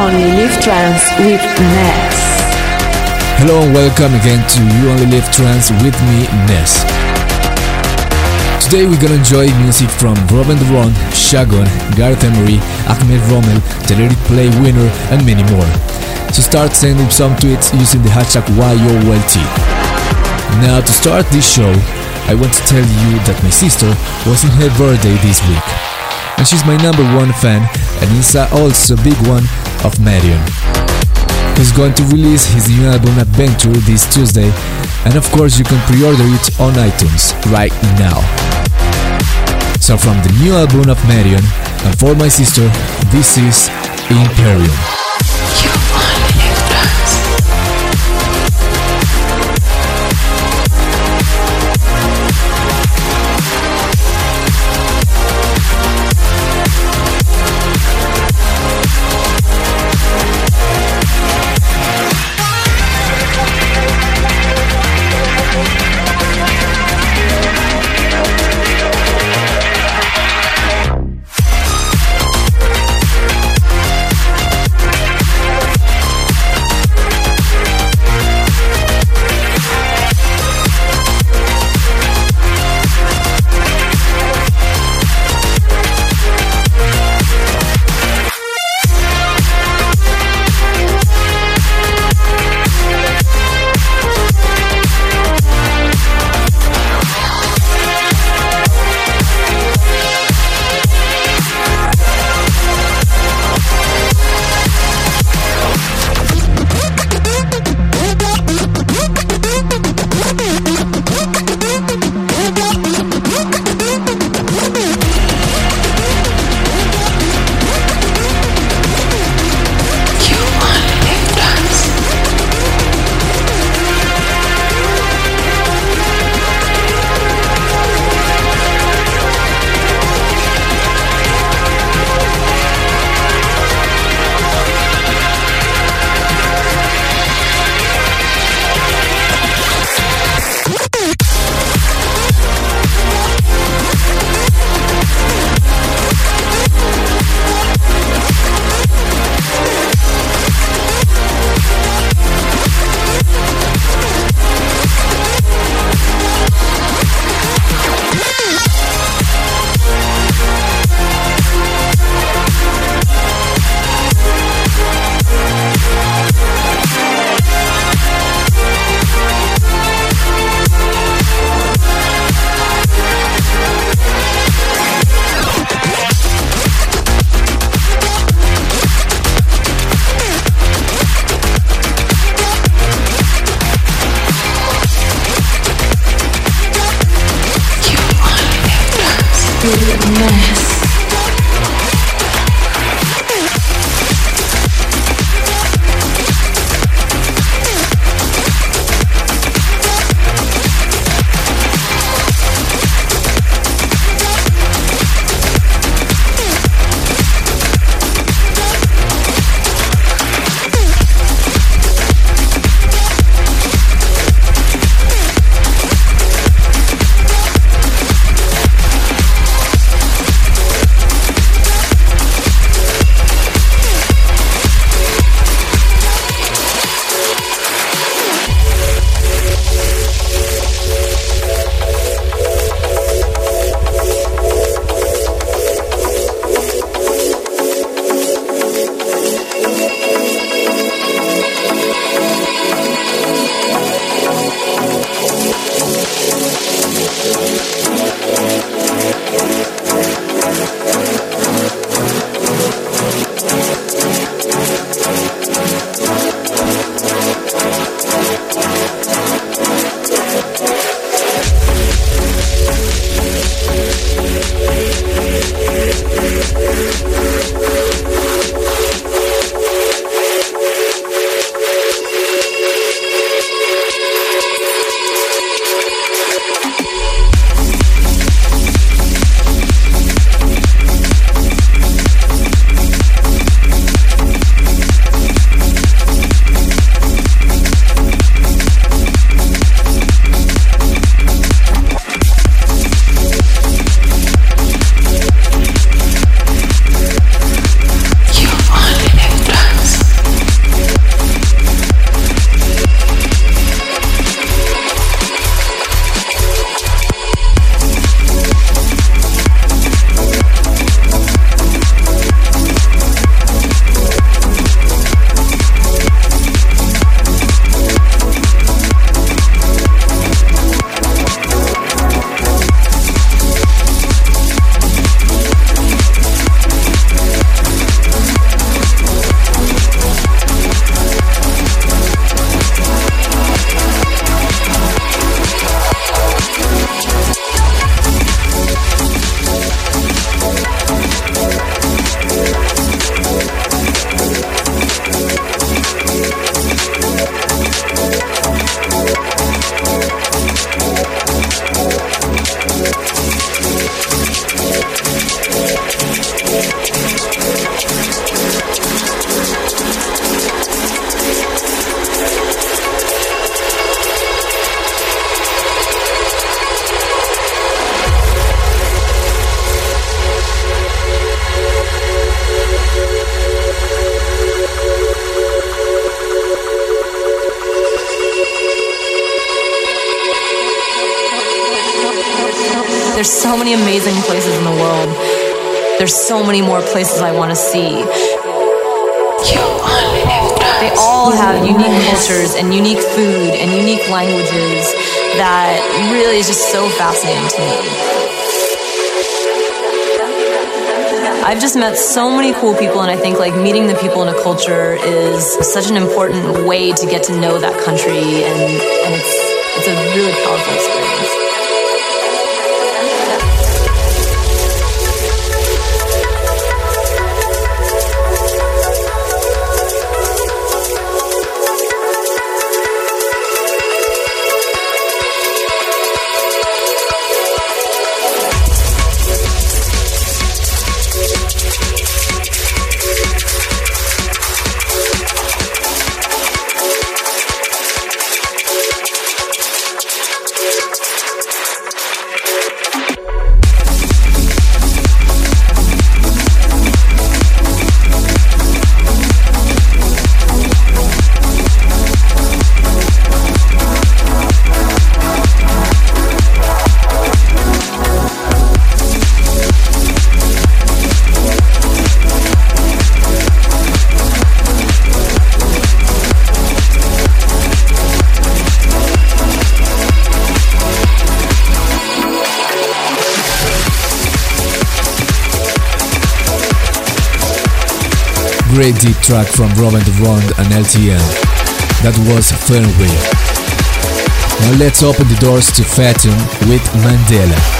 Only Live Trance with Ness. Hello and welcome again to You Only Live Trance with me, Ness. Today we're gonna enjoy music from Robin Duron, Shagon, Gareth Emery, Ahmed Romel, the Play winner, and many more. So start sending some tweets using the hashtag YOLT. Now to start this show, I want to tell you that my sister was in her birthday this week. And she's my number one fan and is also a big one of Madeon. He's going to release his new album Adventure this Tuesday, and of course you can pre-order it on iTunes right now. So from the new album of Madeon, and for my sister, this is Imperium. There's so many more places I want to see. They all have unique cultures and unique food and unique languages that really is just so fascinating to me. I've just met so many cool people, and I think like meeting the people in a culture is such an important way to get to know that country, and, and it's it's a really powerful experience. Great deep track from Robin Rond and LTN. That was Fernweh. Now let's open the doors to Fatum with Mandela.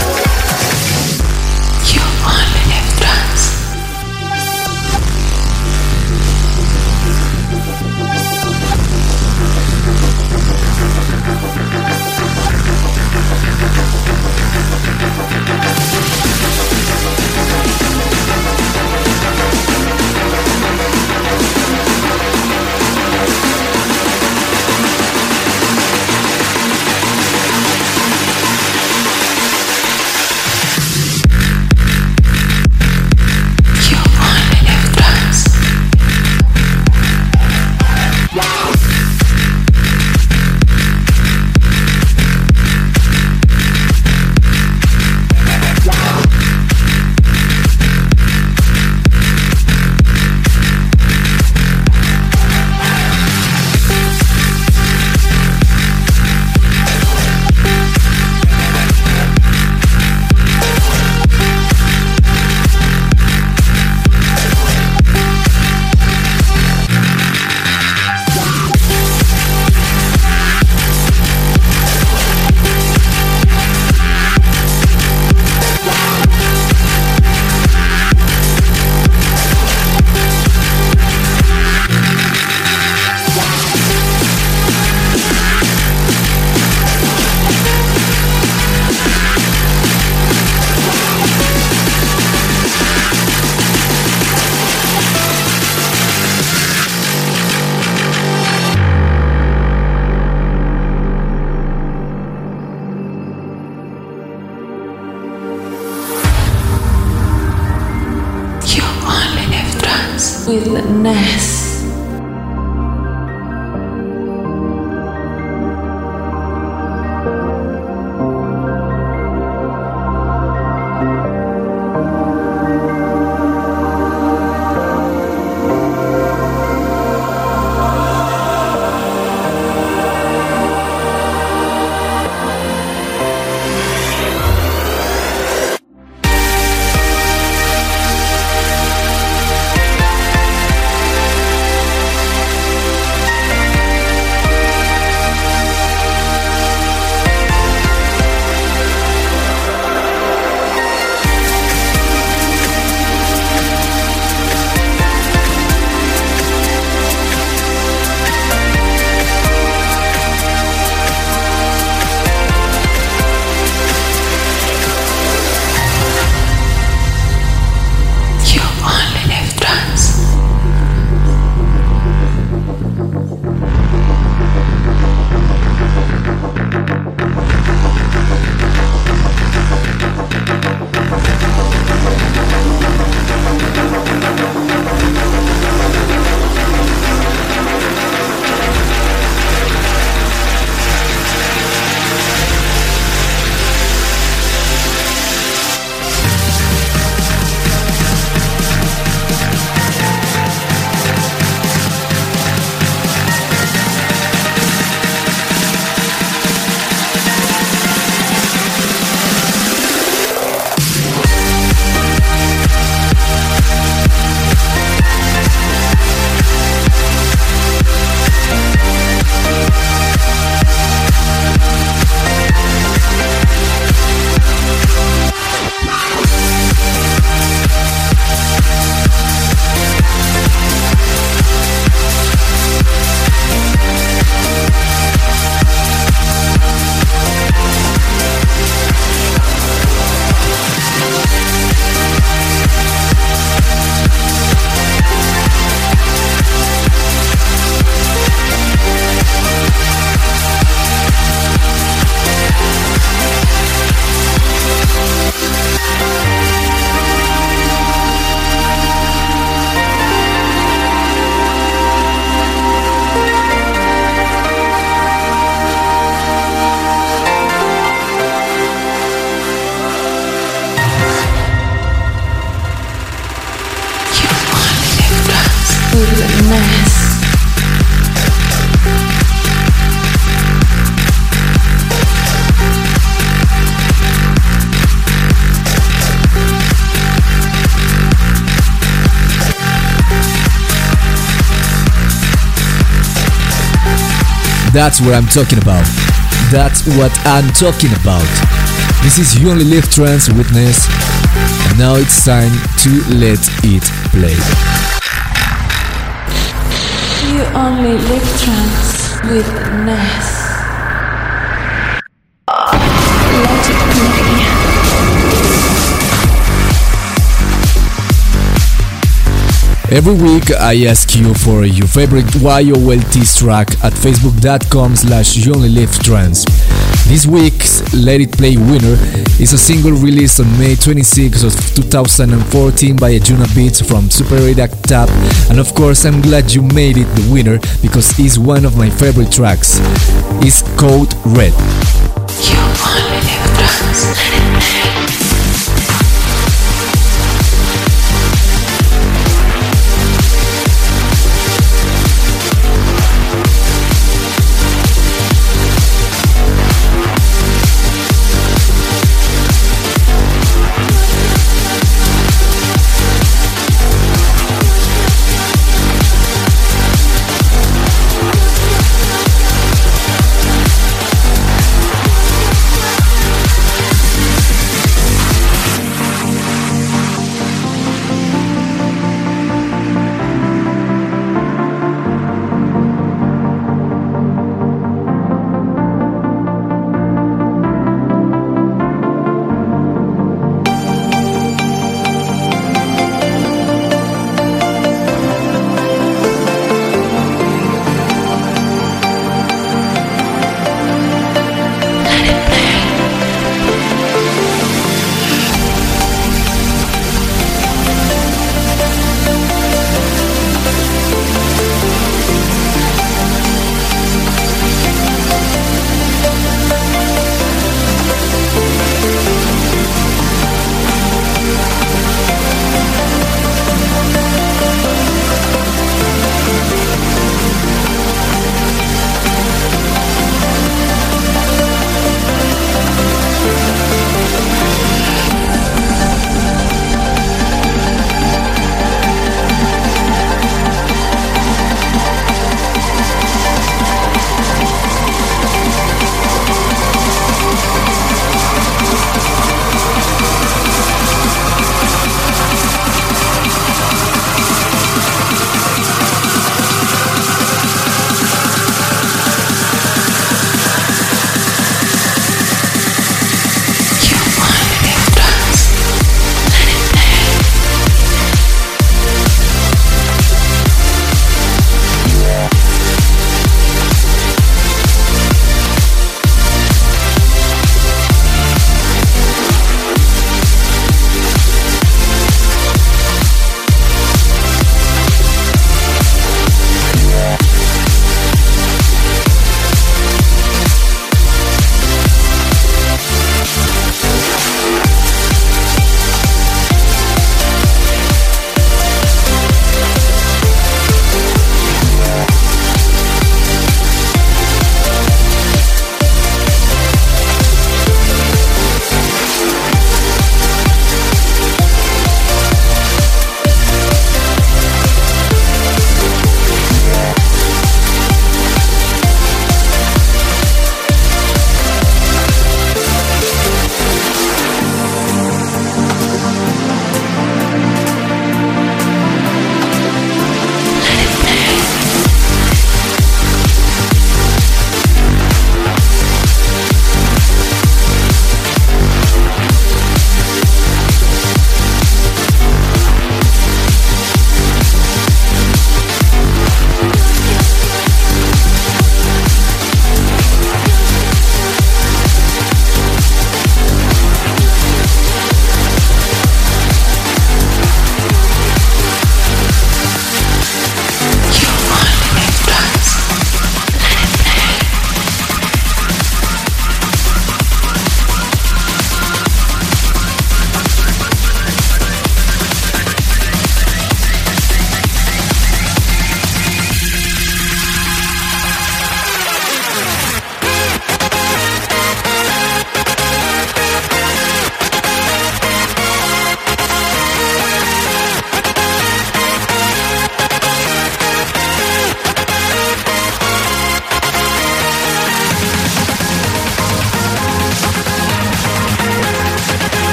That's what I'm talking about. That's what I'm talking about. This is You Only Live Trance with Ness, and now it's time to let it play. You Only Live Trance with Every week I ask you for your favorite YOLT track at facebook.com slash you only live trance. This week's Let It Play winner is a single released on May 26 of 2014 by Anjunabeats from Super 8 Tab and of course I'm glad you made it the winner because it's one of my favorite tracks. It's Code Red.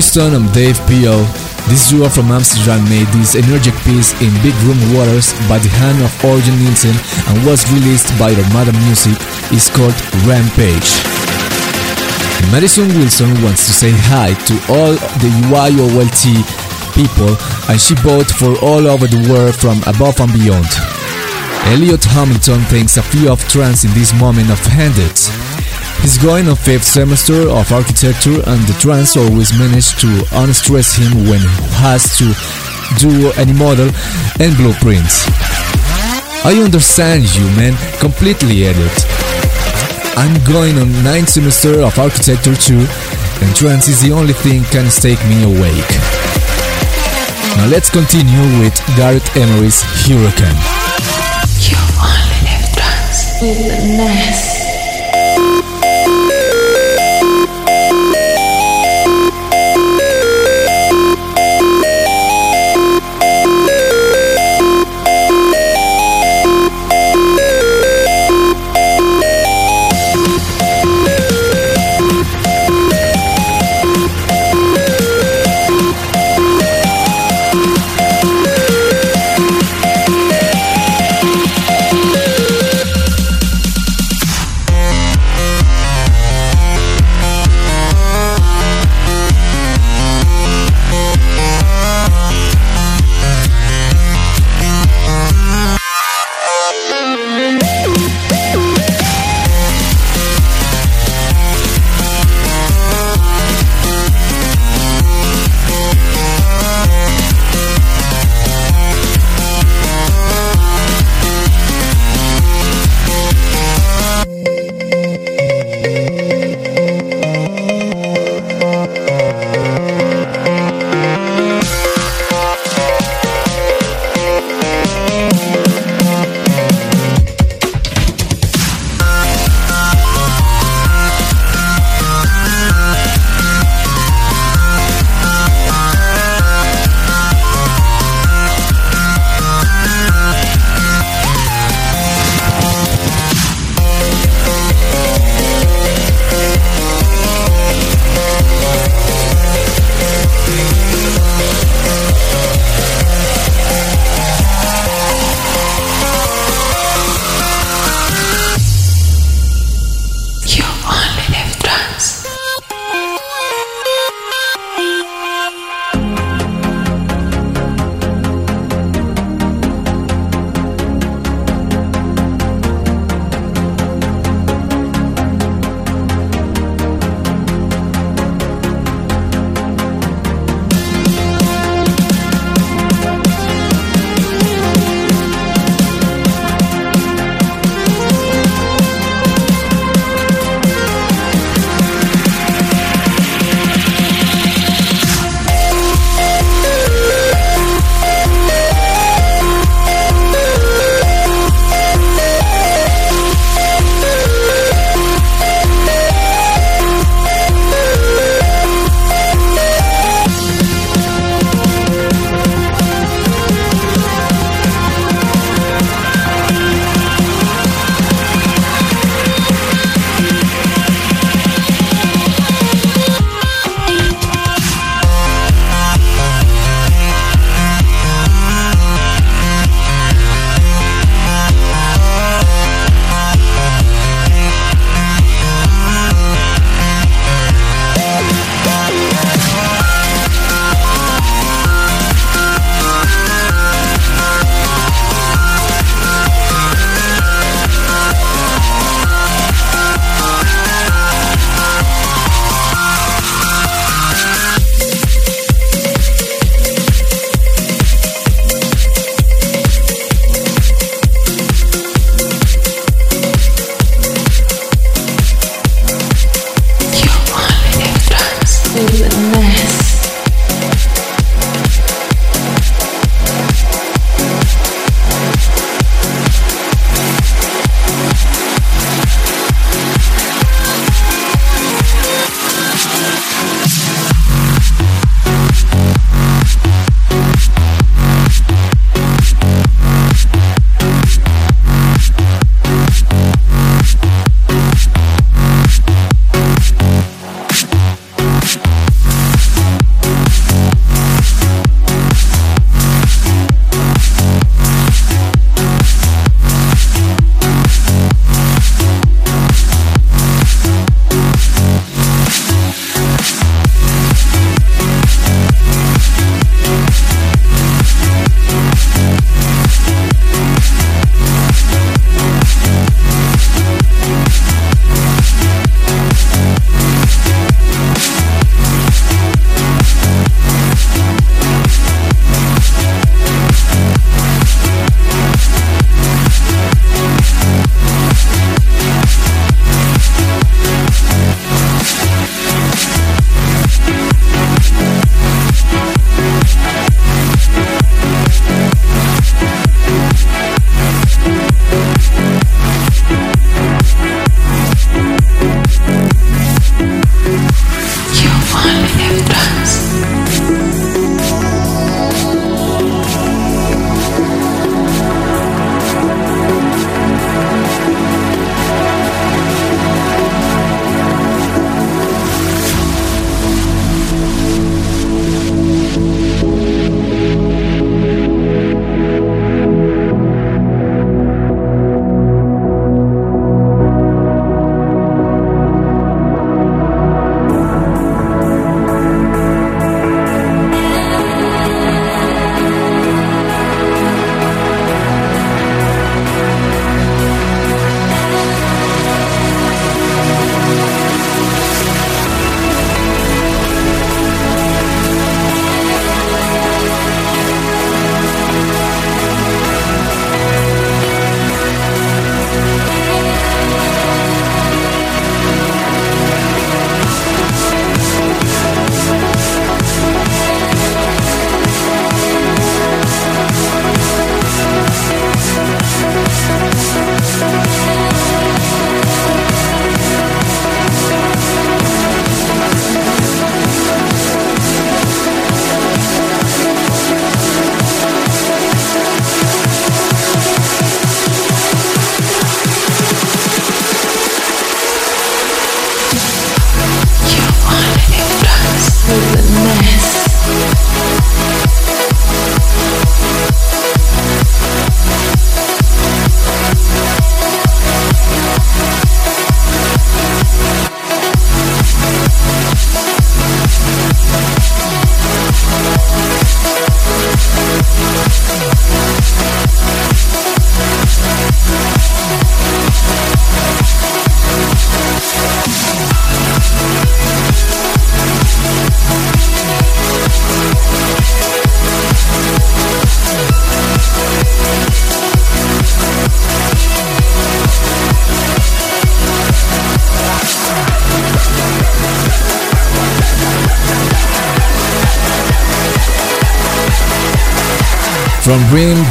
Tristan and Dave Pio. This duo from Amsterdam made this energetic piece in Big Room Waters by the hand of Orjan Nilsen and was released by Armada Music. It's called Rampage. Madison Wilson wants to say hi to all the YOLT people and she bought for all over the world from above and beyond. Elliot Hamilton thinks a few of trance in this moment of handed. He's going on fifth semester of architecture and the trance always manage to unstress him when he has to do any model and blueprints. I understand you man, completely Elliot. I'm going on ninth semester of architecture too and trance is the only thing can stake me awake. Now let's continue with Gareth Emery's Hurricane. You only live trance with Ness.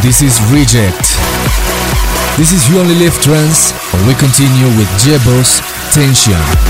This is Reject. This is You Only Live Trance, and we continue with J Boss Tension.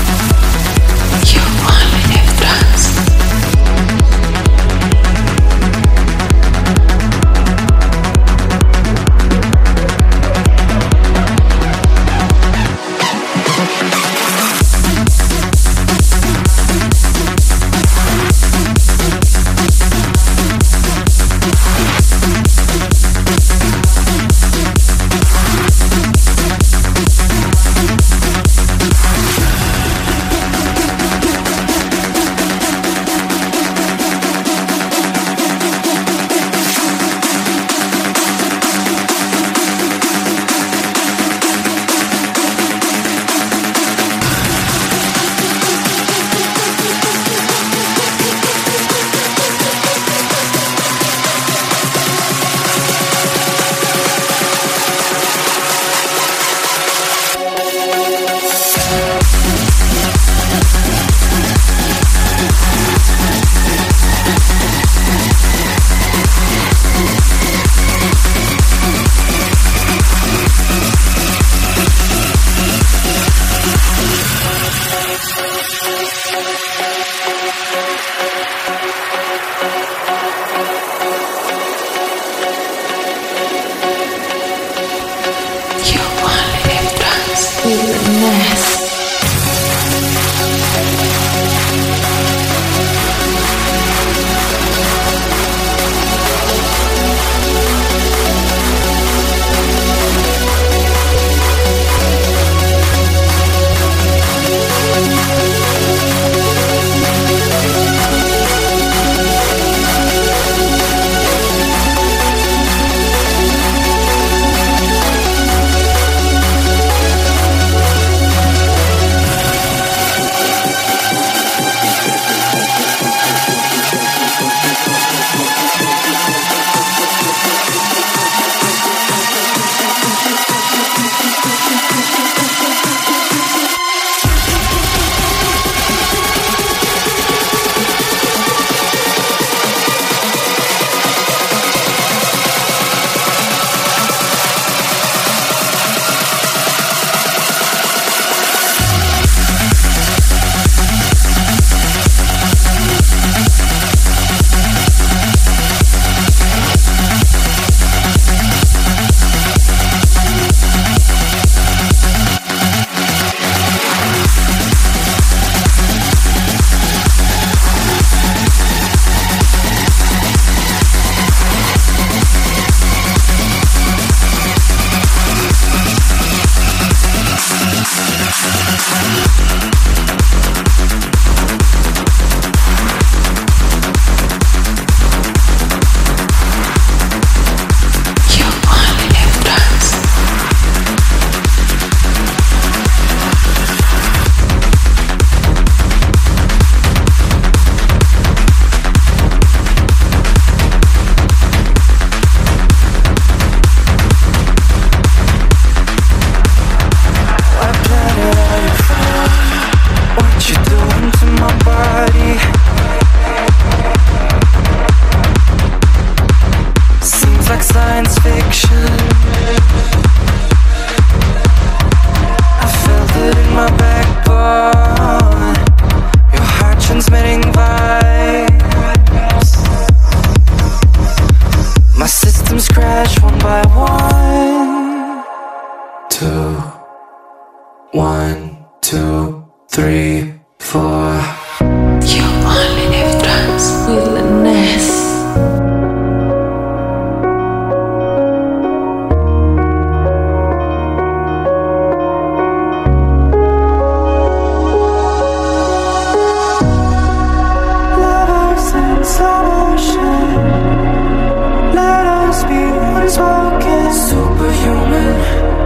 Superhuman.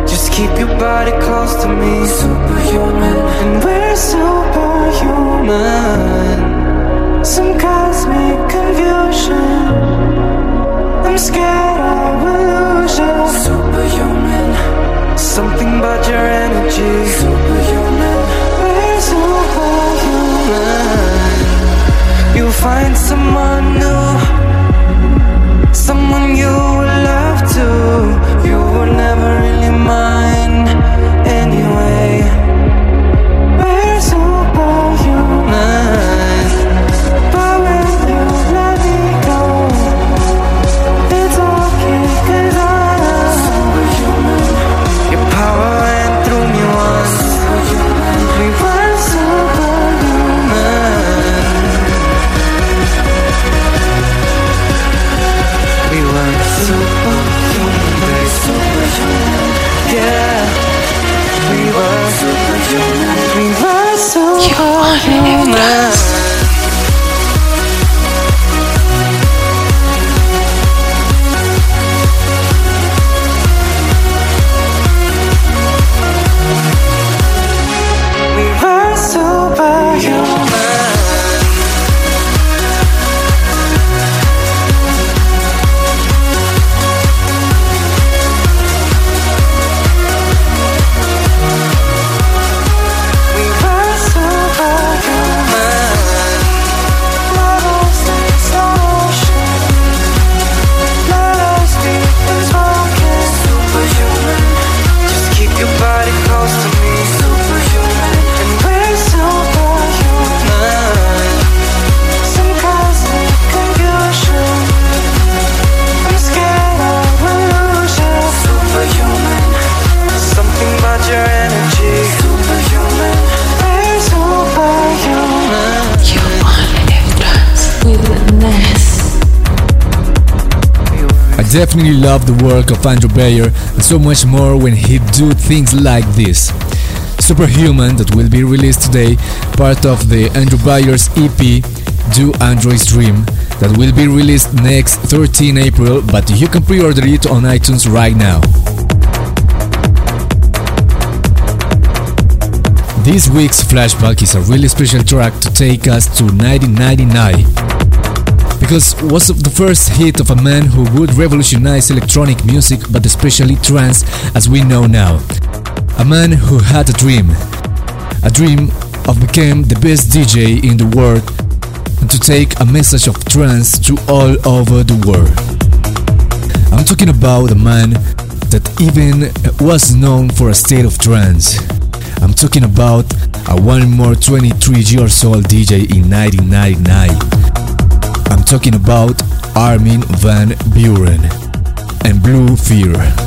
Just keep your body close to me. Superhuman. And we're superhuman. Some cosmic confusion. I'm scared I will lose you Superhuman. Something about your energy. Superhuman. We're superhuman. You'll find someone new. Someone you human definitely love the work of Andrew Bayer and so much more when he do things like this. Superhuman that will be released today, part of the Andrew Bayer's EP Do Android's Dream that will be released next 13 April, but you can pre-order it on iTunes right now. This week's flashback is a really special track to take us to 1999 because was the first hit of a man who would revolutionize electronic music but especially trance as we know now. A man who had a dream. A dream of becoming the best DJ in the world and to take a message of trance to all over the world. I'm talking about a man that even was known for a state of trance. I'm talking about a one more 23 years old DJ in 1999. I'm talking about Armin van Buuren and Blue Fear.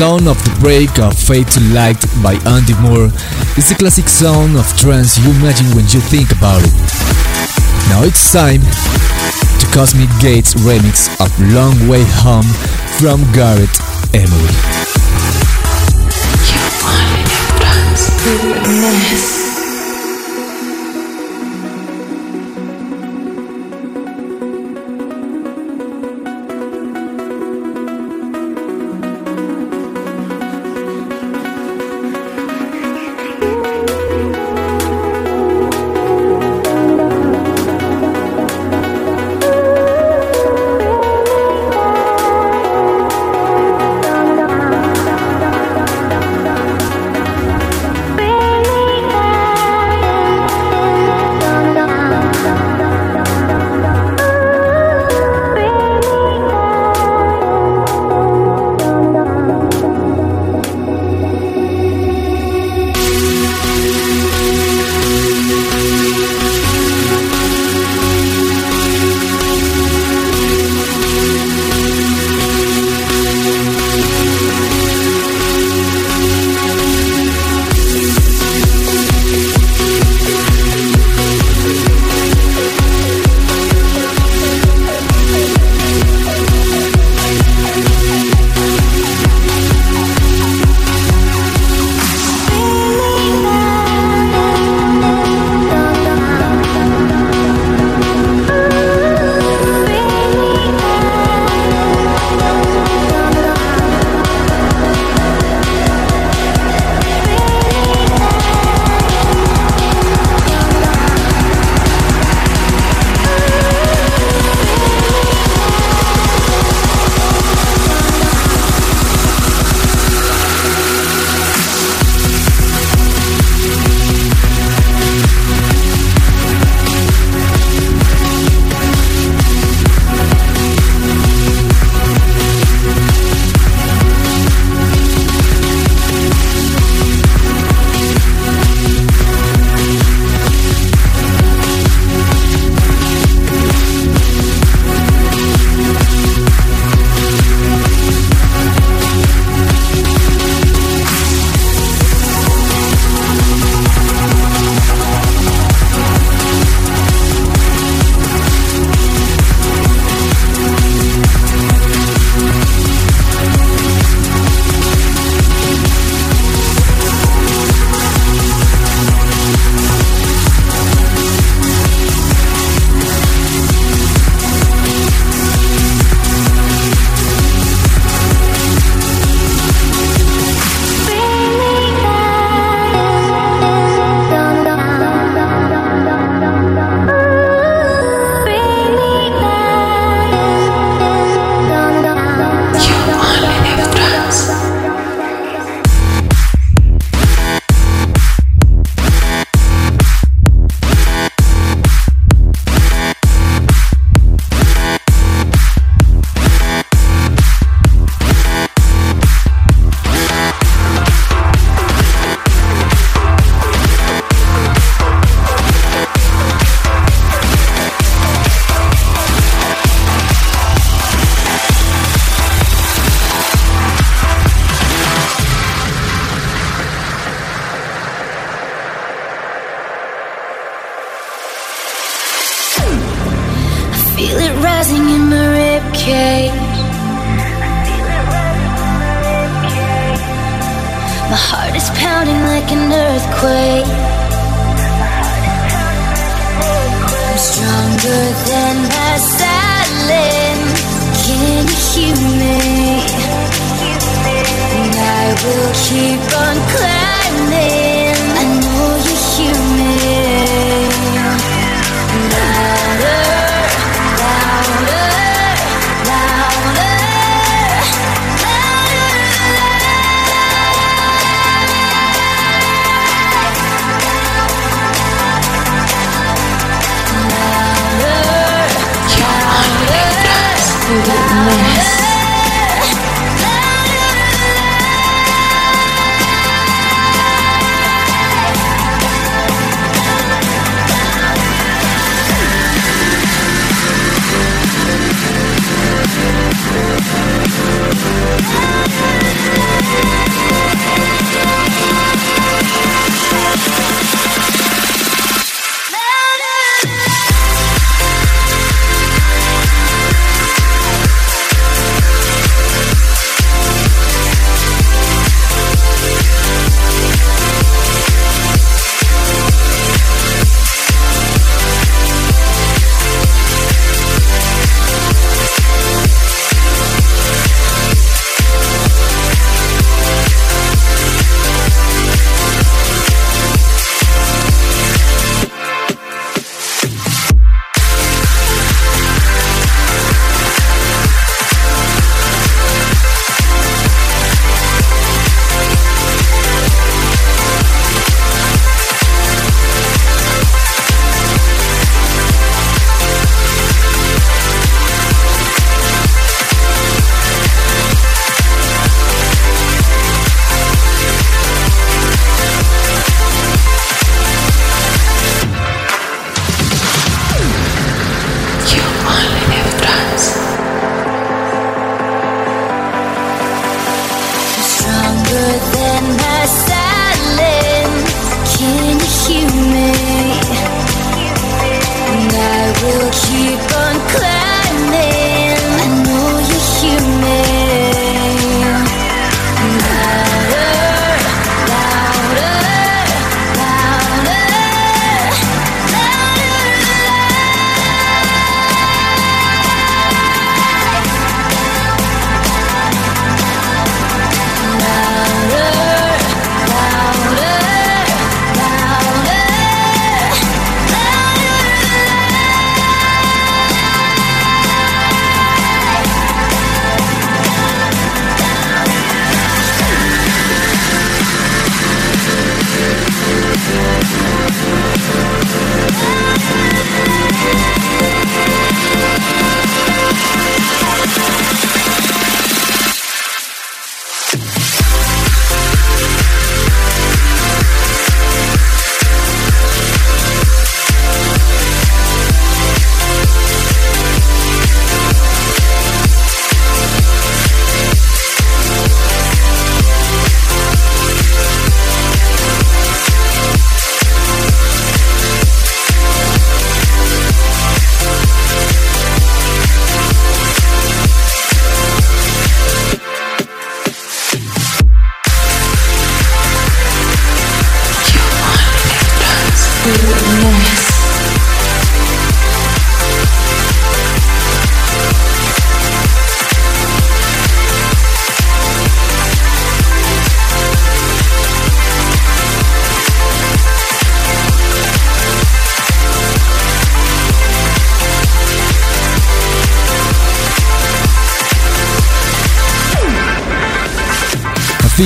Sound of the break of Fade to Light by Andy Moore is the classic sound of trance you imagine when you think about it. Now it's time to Cosmic Gates remix of Long Way Home from Gareth Emery.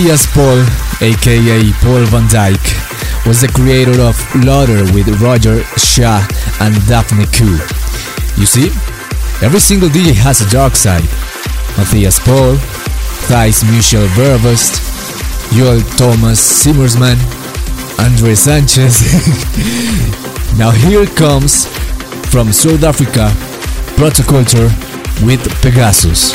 Matthias Paul, aka Paul van Dyk, was the creator of Lauder with Roger Shah and Daphne Koo. You see, every single DJ has a dark side. Matthias Paul, Tijs Michiel Verwest, Joel Thomas Zimmerman, Andre Sanchez. now here comes from South Africa, Protoculture with Pegasus.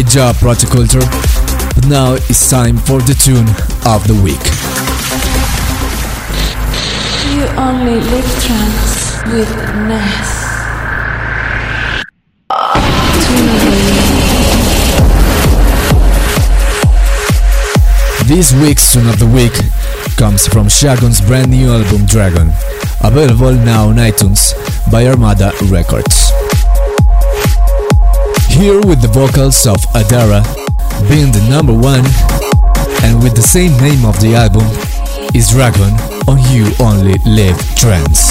Great job, Protoculture. But now it's time for the tune of the week. You only live trance with Ness. This week's tune of the week comes from Shogun's brand new album Dragon, available now on iTunes by Armada Records here with the vocals of Adara being the number one and with the same name of the album is Dragon on You Only Live Trance.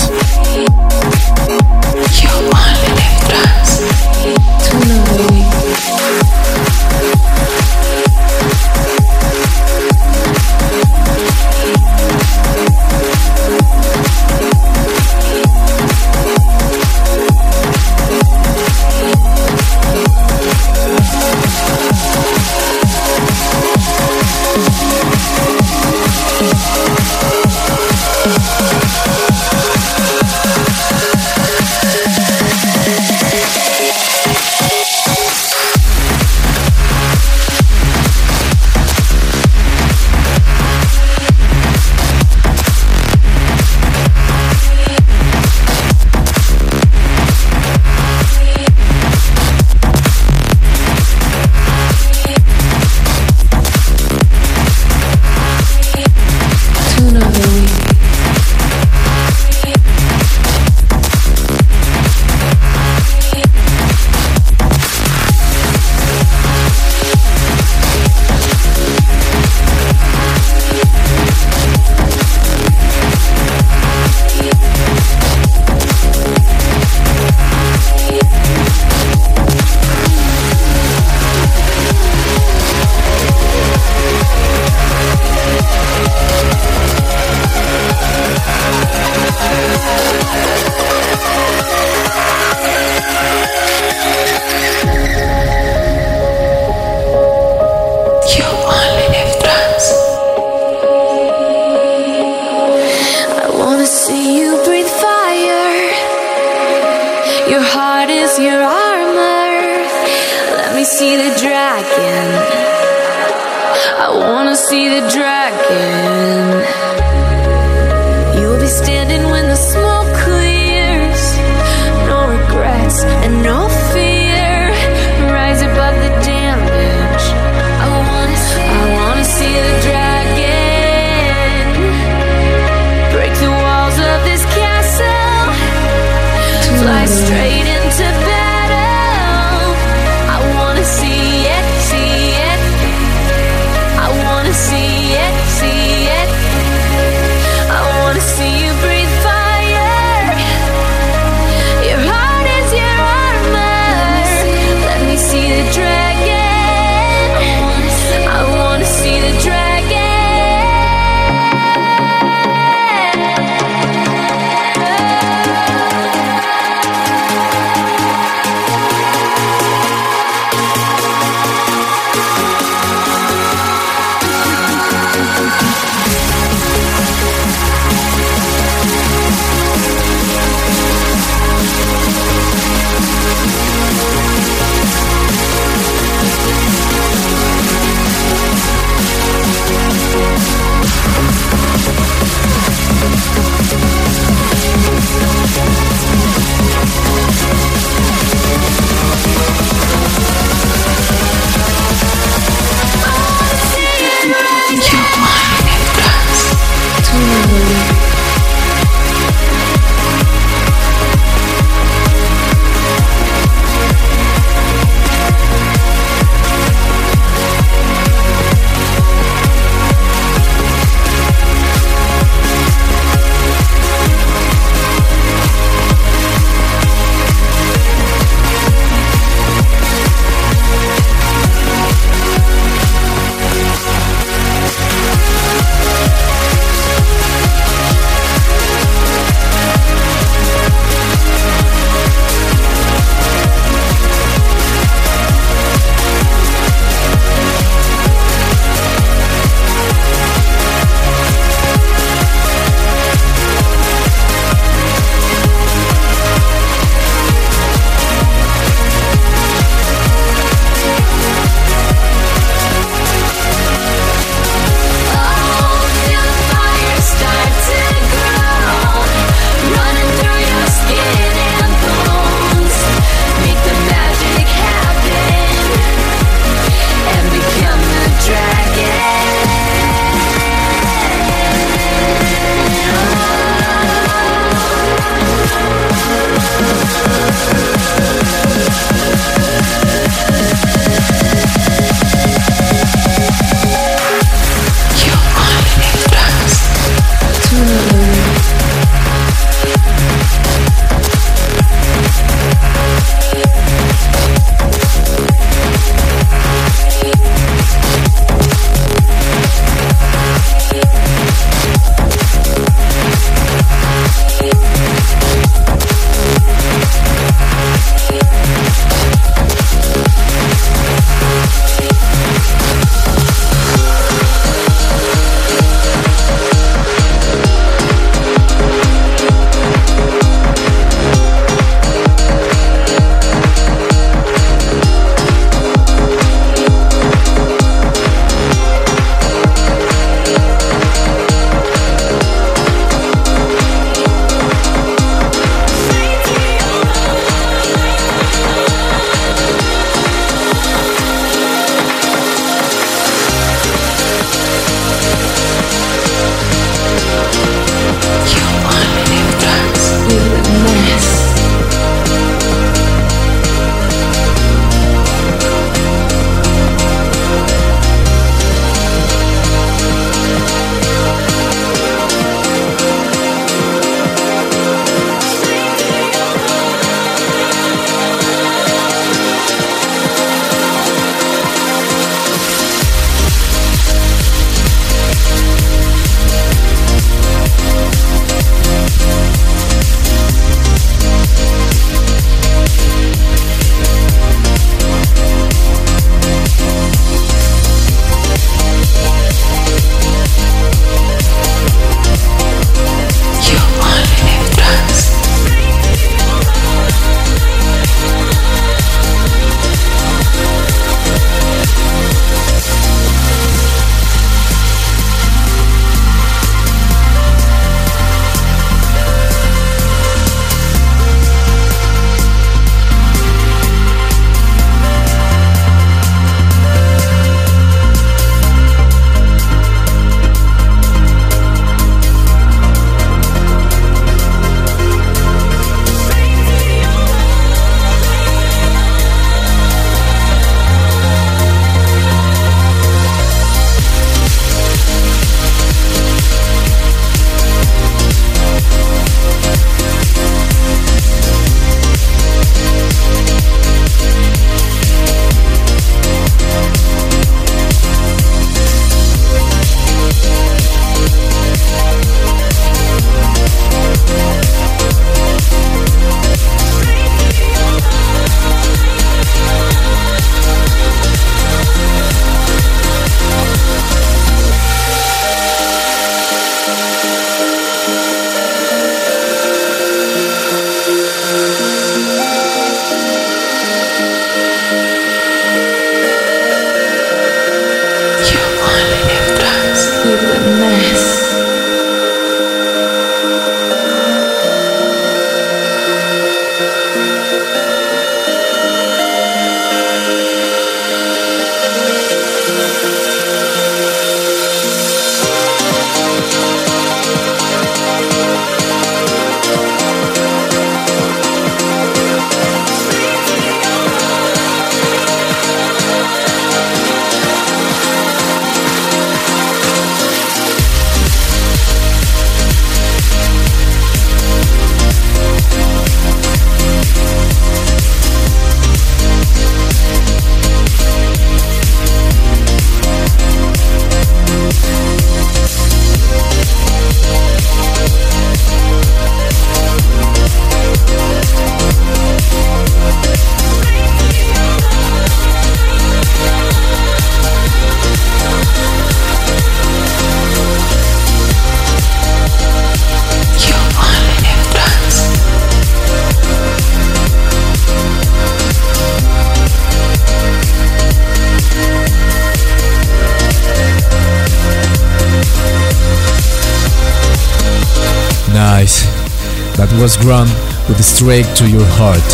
That was Grum with Straight to Your Heart.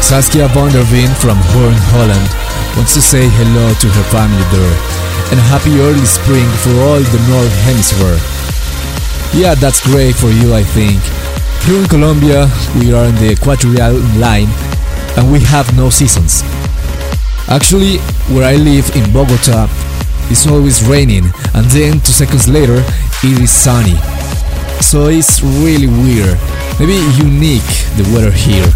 Saskia van der Veen from Hoorn, Holland wants to say hello to her family there and happy early spring for all the North Hemisphere. Yeah, that's great for you, I think. Here in Colombia, we are in the equatorial line and we have no seasons. Actually, where I live in Bogota, it's always raining and then two seconds later it is sunny. So it's really weird, maybe unique the weather here.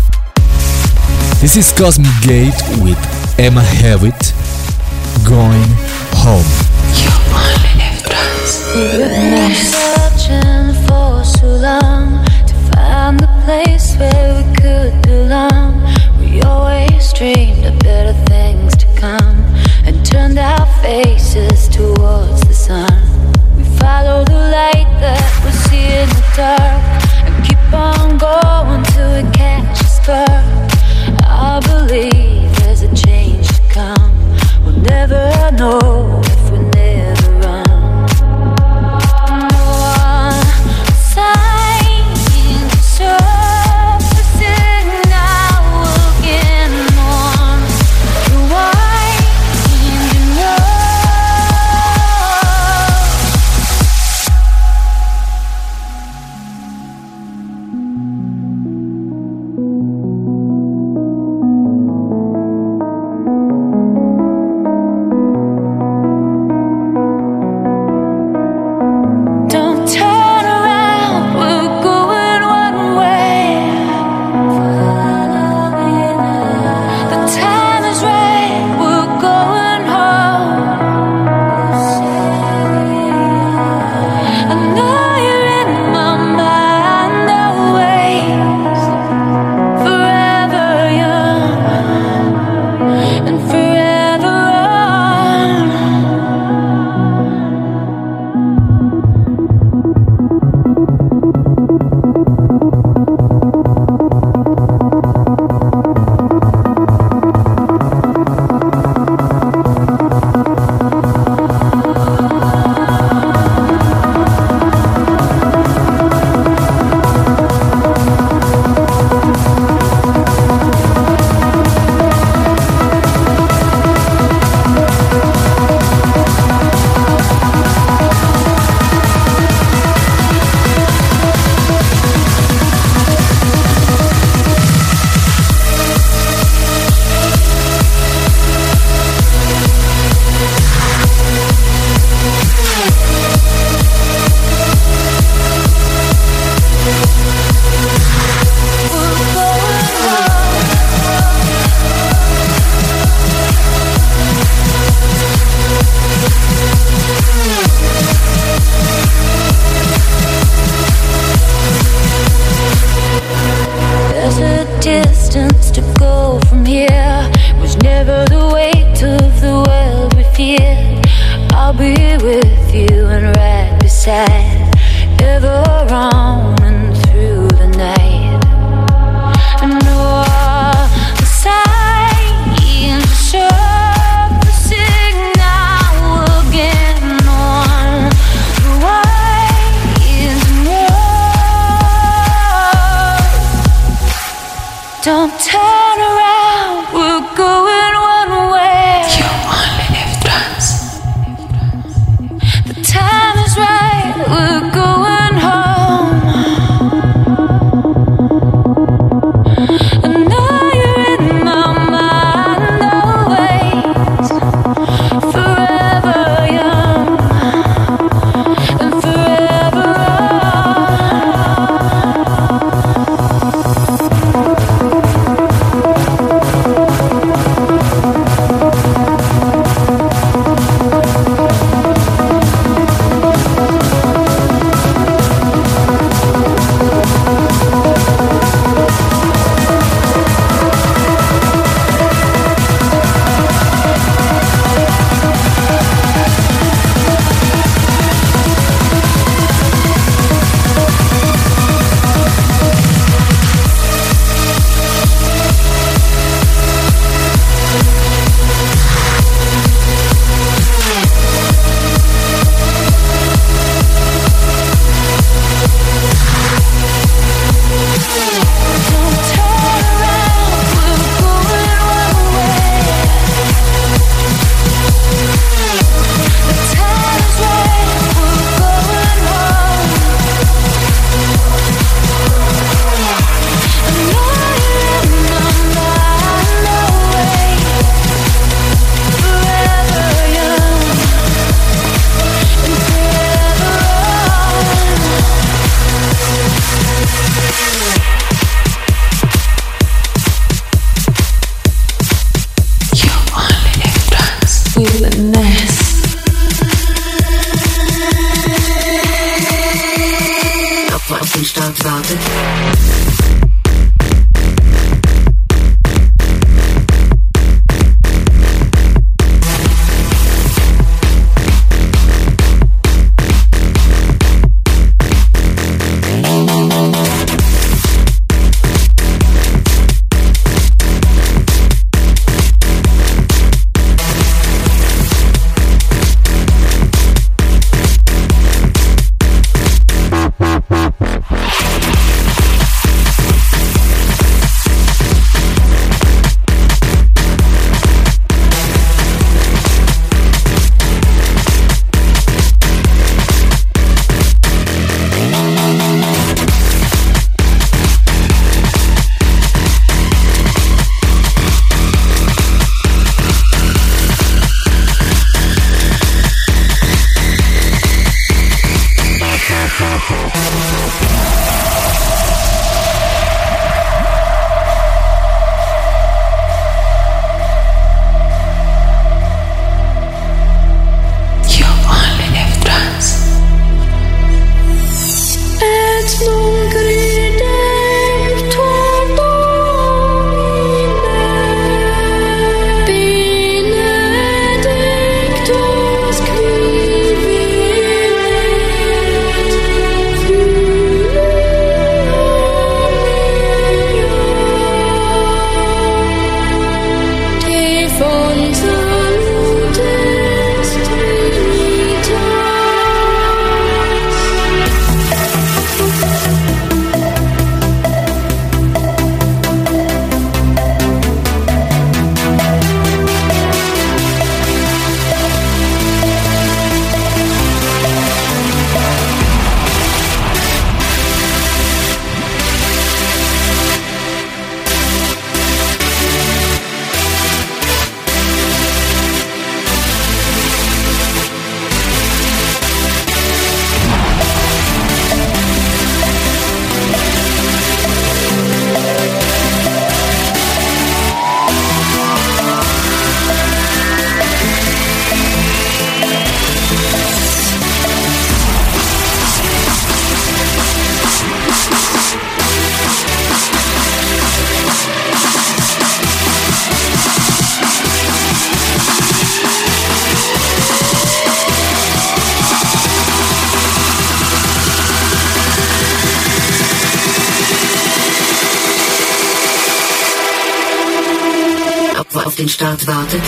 This is Cosmic Gate with Emma Hewitt going home. Dreamed of better things to come and turned our faces den Start wartet.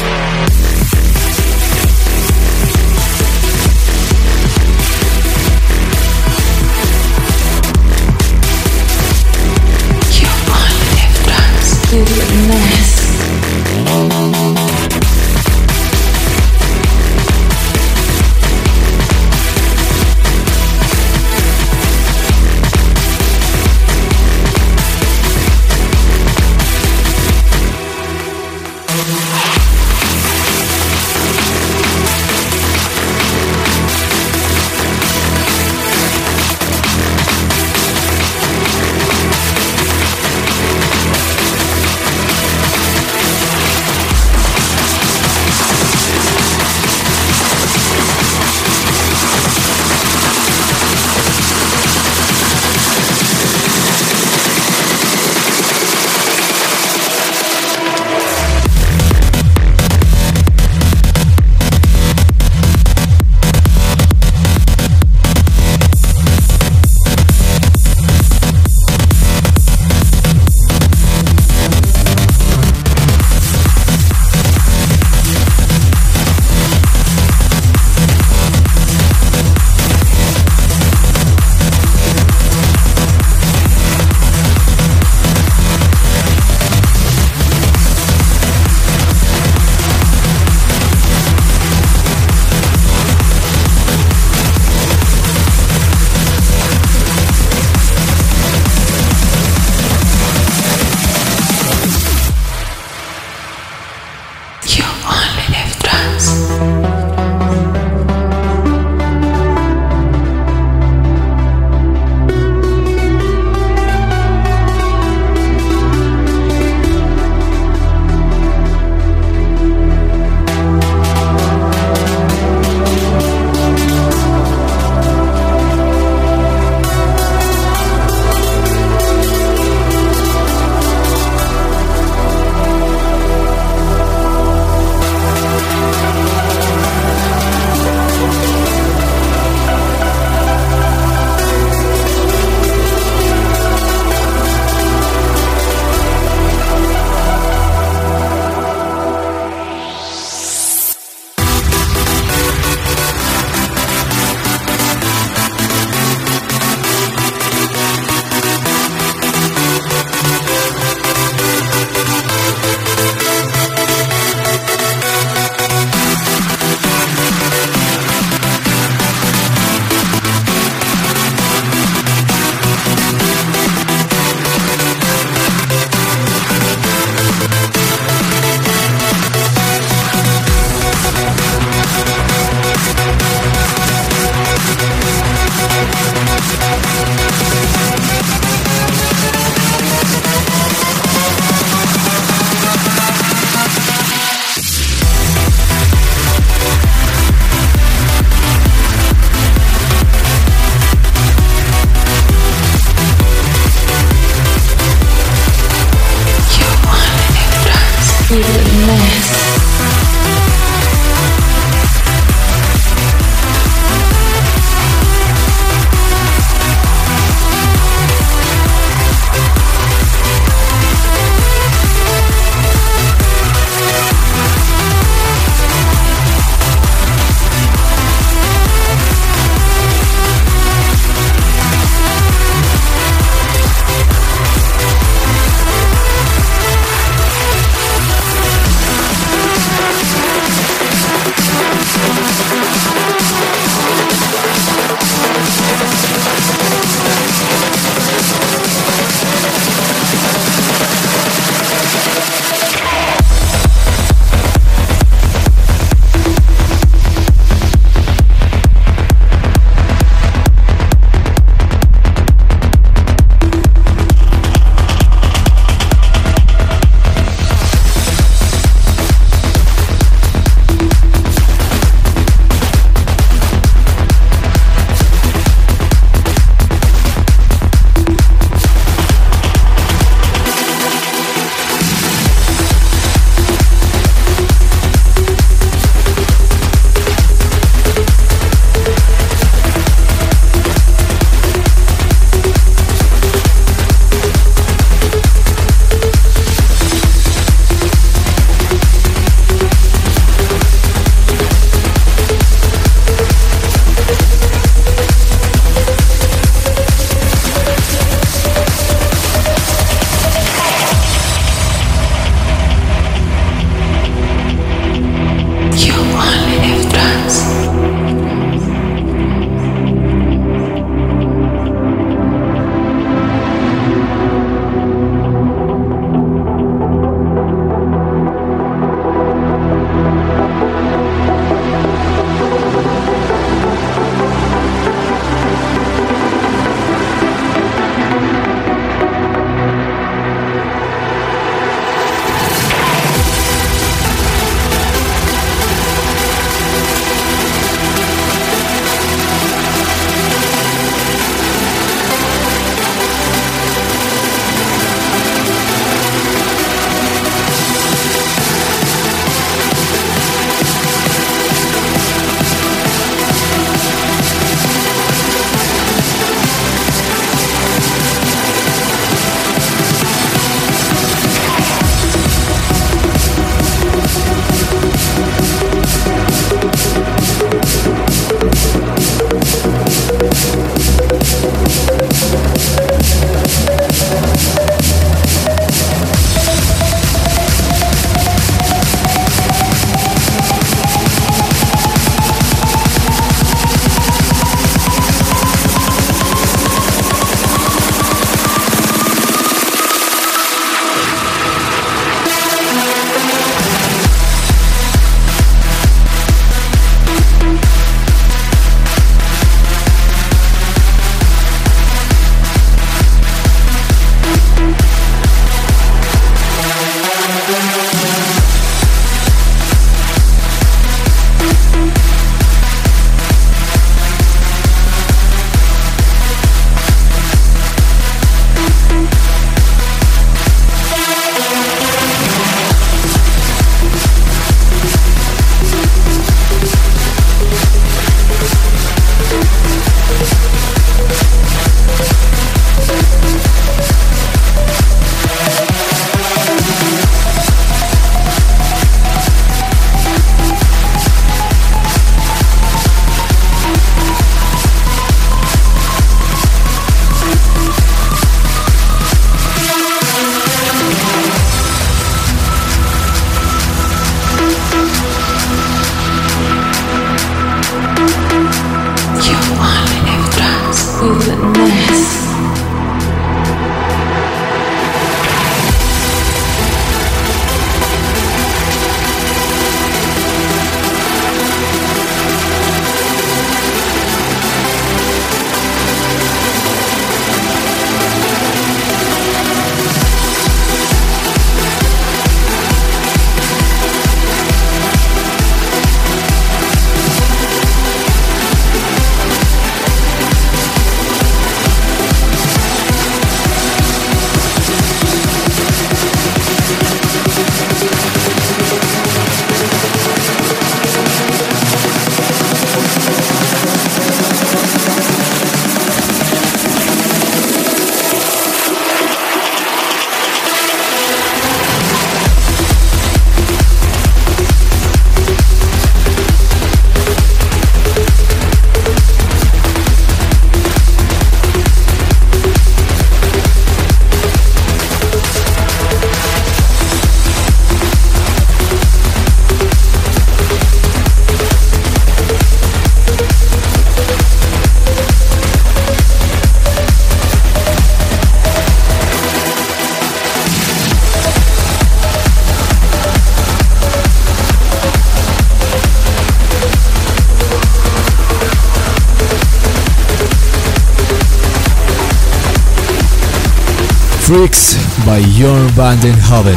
Freaks by Jorn van Deynhoven.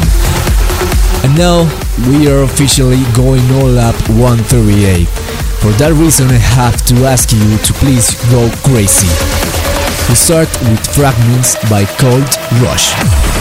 And now we are officially going all up 138. For that reason I have to ask you to please go crazy. We start with Fragments by Cold Rush.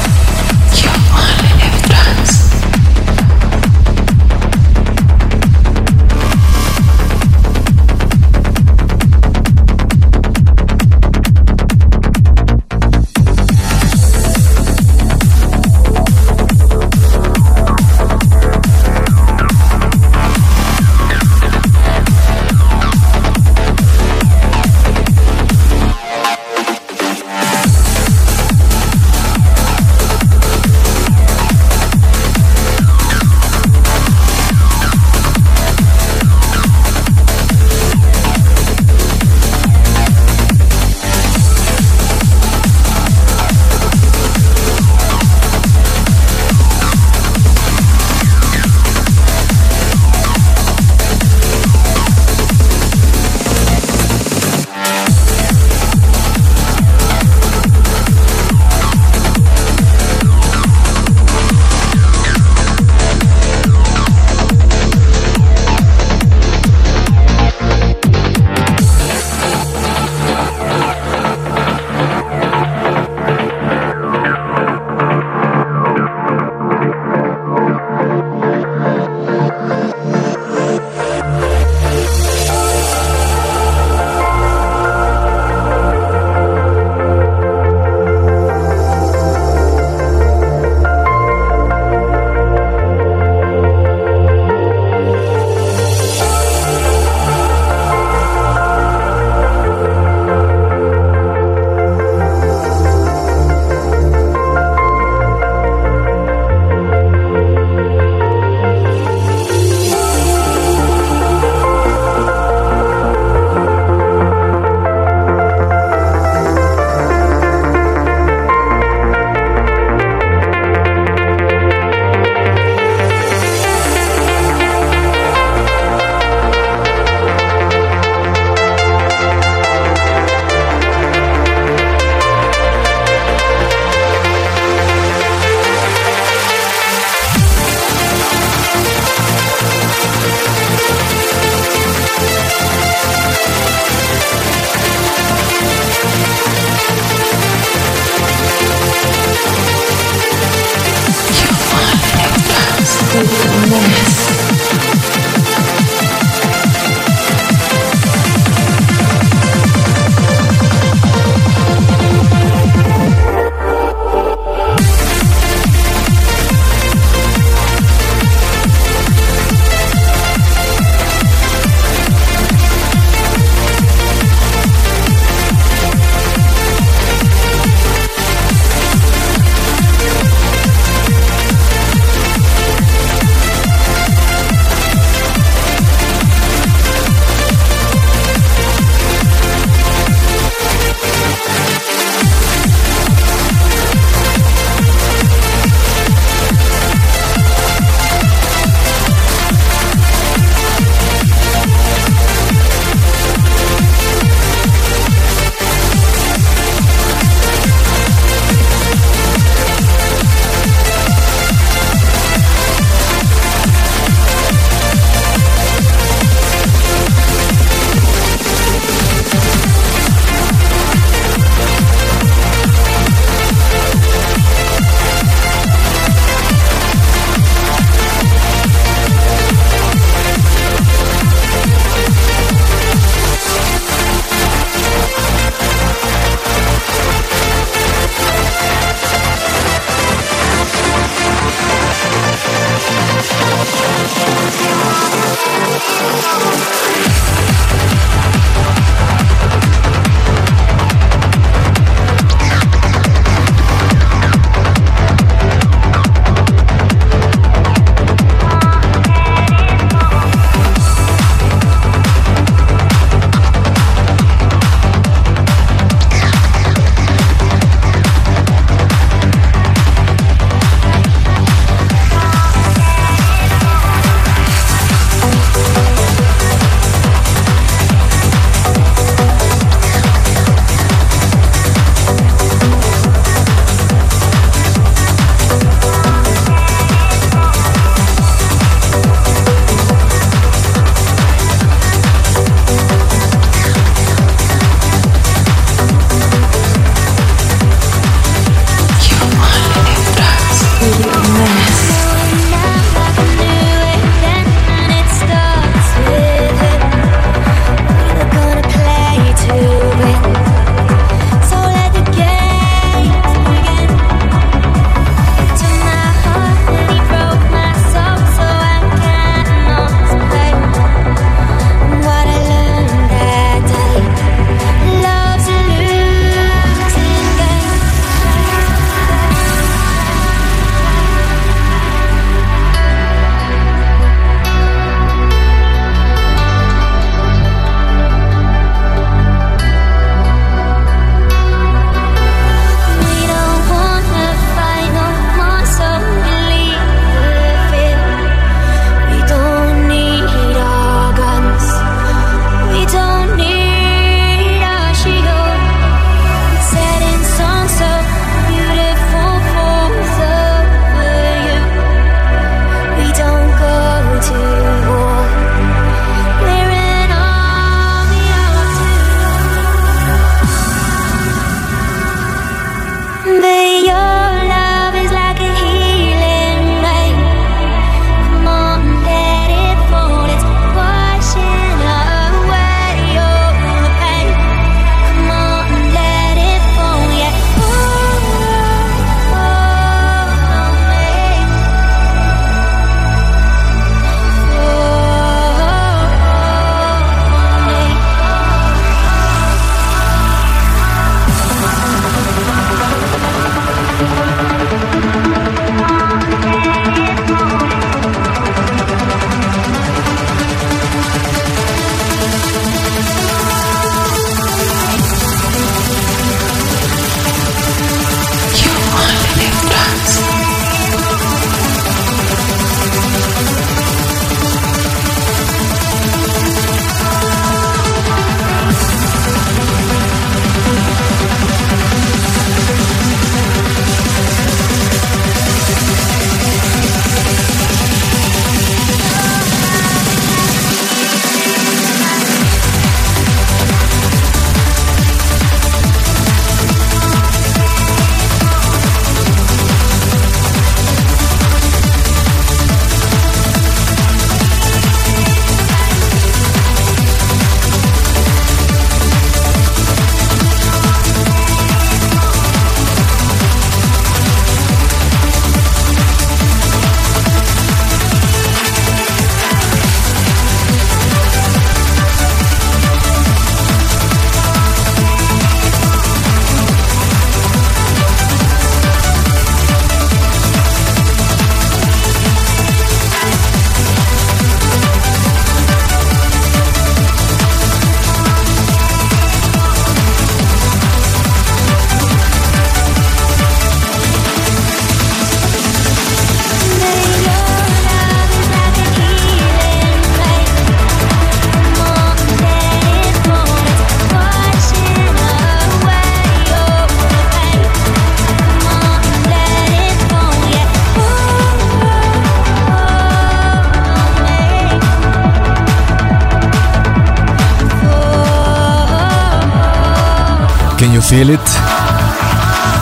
Feel it?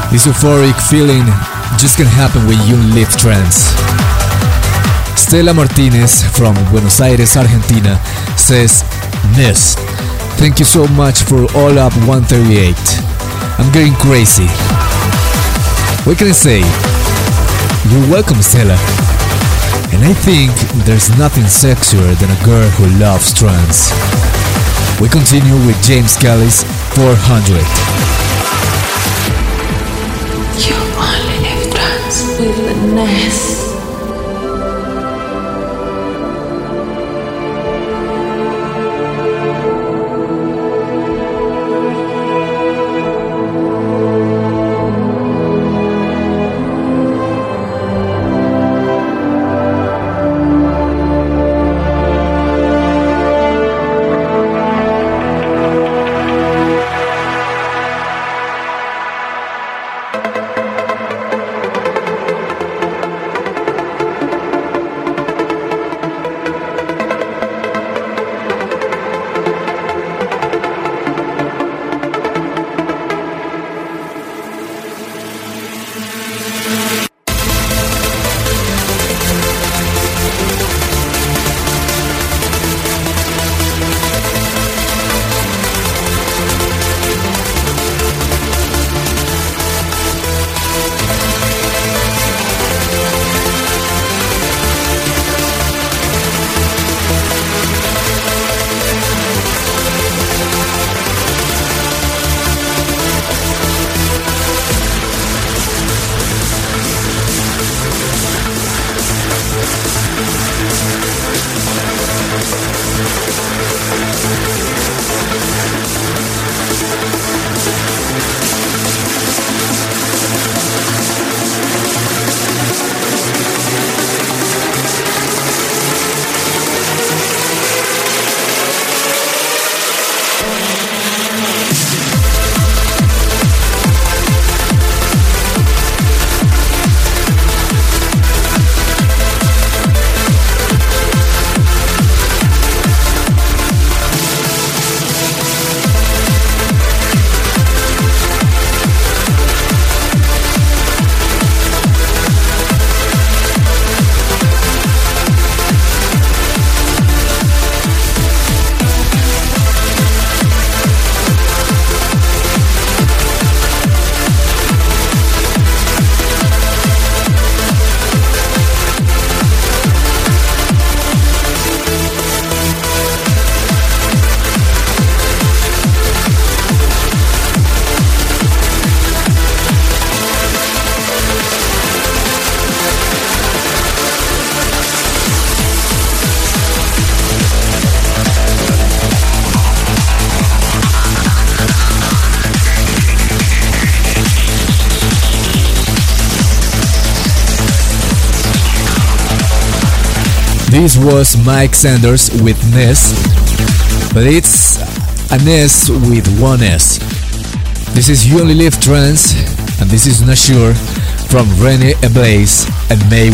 This euphoric feeling just can happen when you live trance. Stella Martinez from Buenos Aires, Argentina says, Miss, thank you so much for All Up 138. I'm getting crazy. What can I say? You're welcome, Stella. And I think there's nothing sexier than a girl who loves trance. We continue with James Kelly's 400. With was Mike Sanders with Ness, but it's a Ness with one S. This is You Only Live Trance, and this is Nashur from Rene Ablaze and May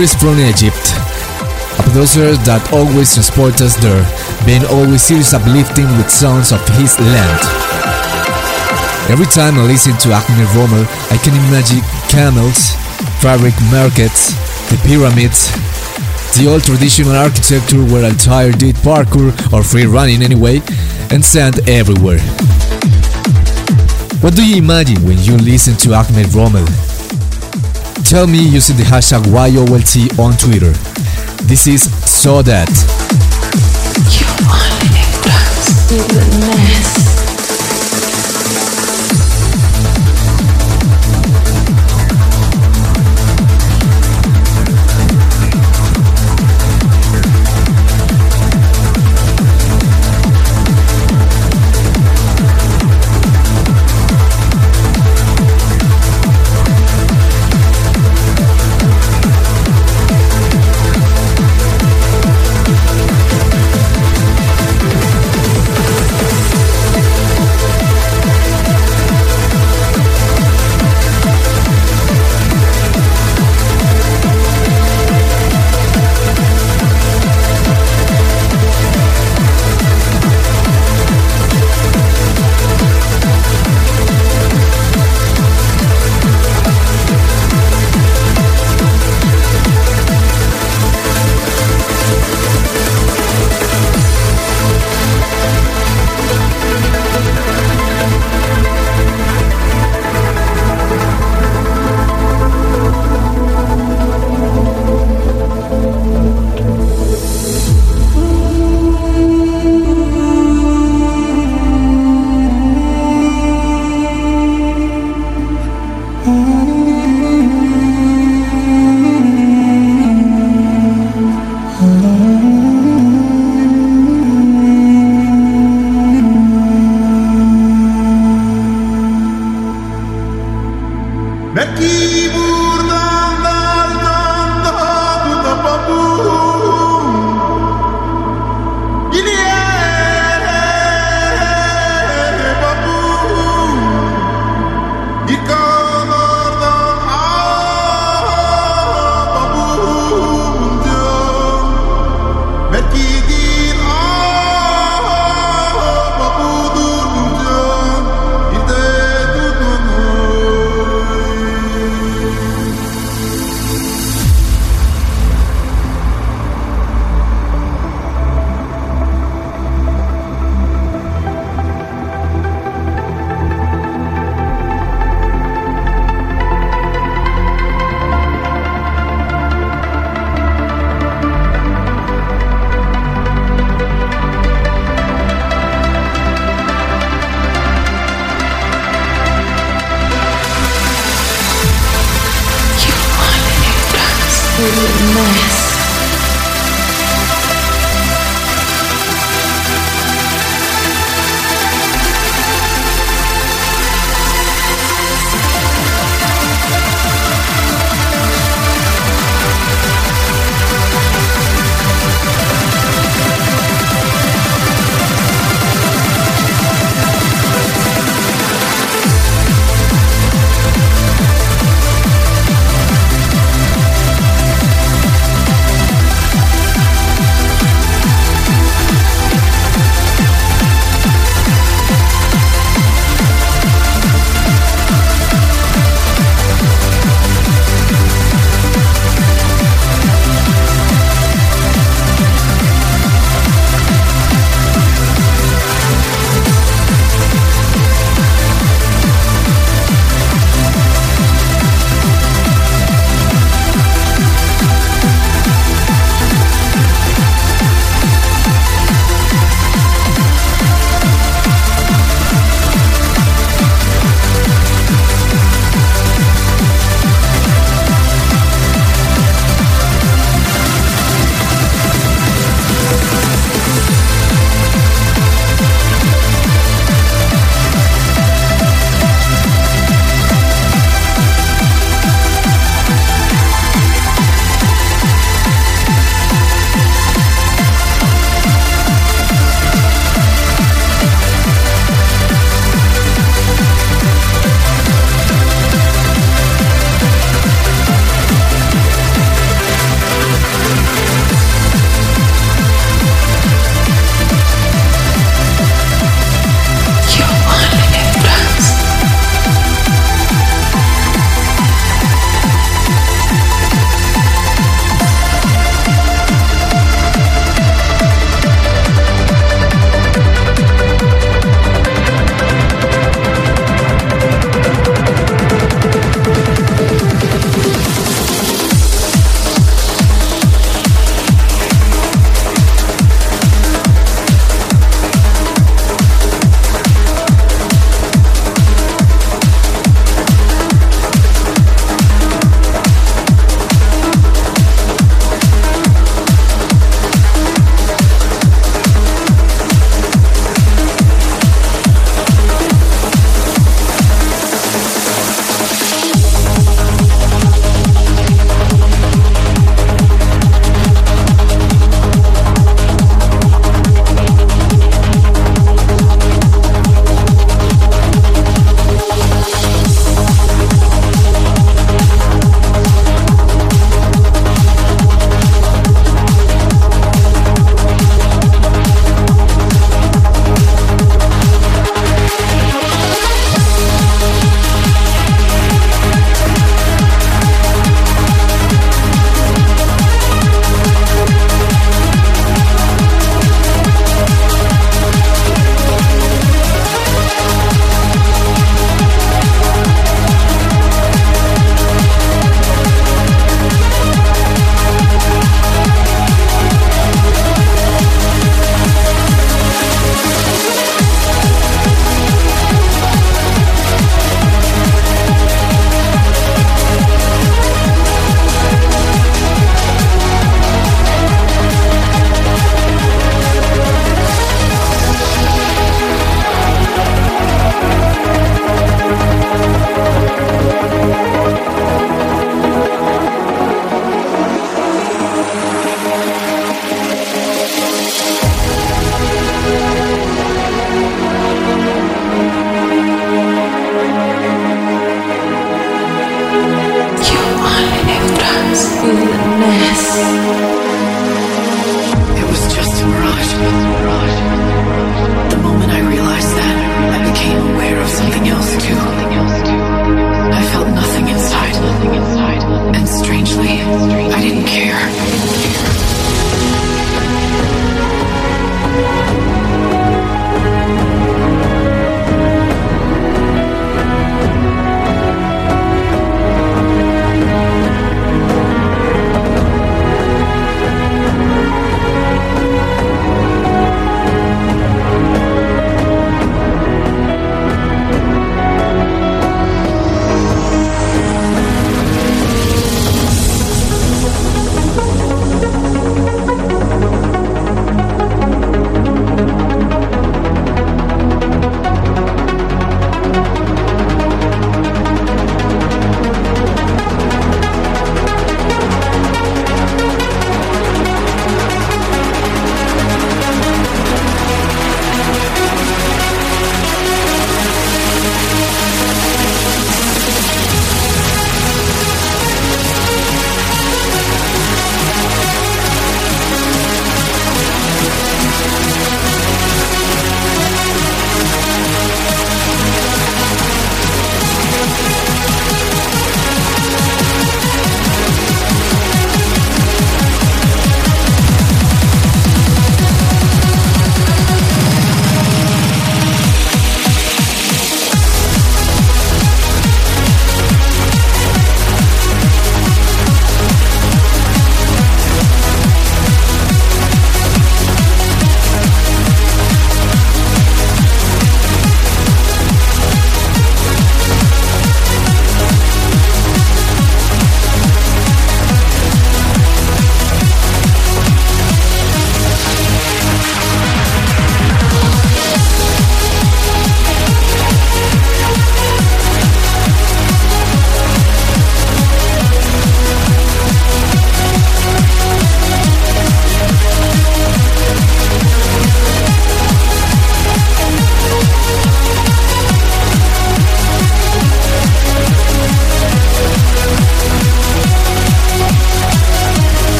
Is from Egypt. A producer that always transports us there, being always serious uplifting with sounds of his land. Every time I listen to Ahmed Romel, I can imagine camels, fabric markets, the pyramids, the old traditional architecture where Altair did parkour or free running anyway, and sand everywhere. What do you imagine when you listen to Ahmed Romel? Tell me using the hashtag YOLT on Twitter. This is So That. You only.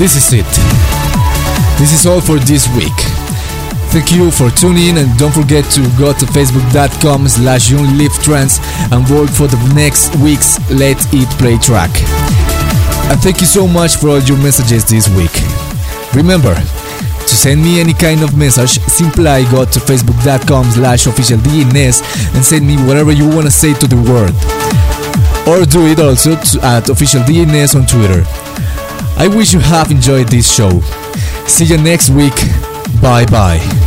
This is it. This is all for this week. Thank you for tuning in and don't forget to go to facebook.com slash trance and vote for the next week's Let It Play track. And thank you so much for all your messages this week. Remember, to send me any kind of message, simply go to facebook.com slash official DjNess and send me whatever you want to say to the world. Or do it also at official DjNess on Twitter. I wish you have enjoyed this show. See you next week. Bye bye.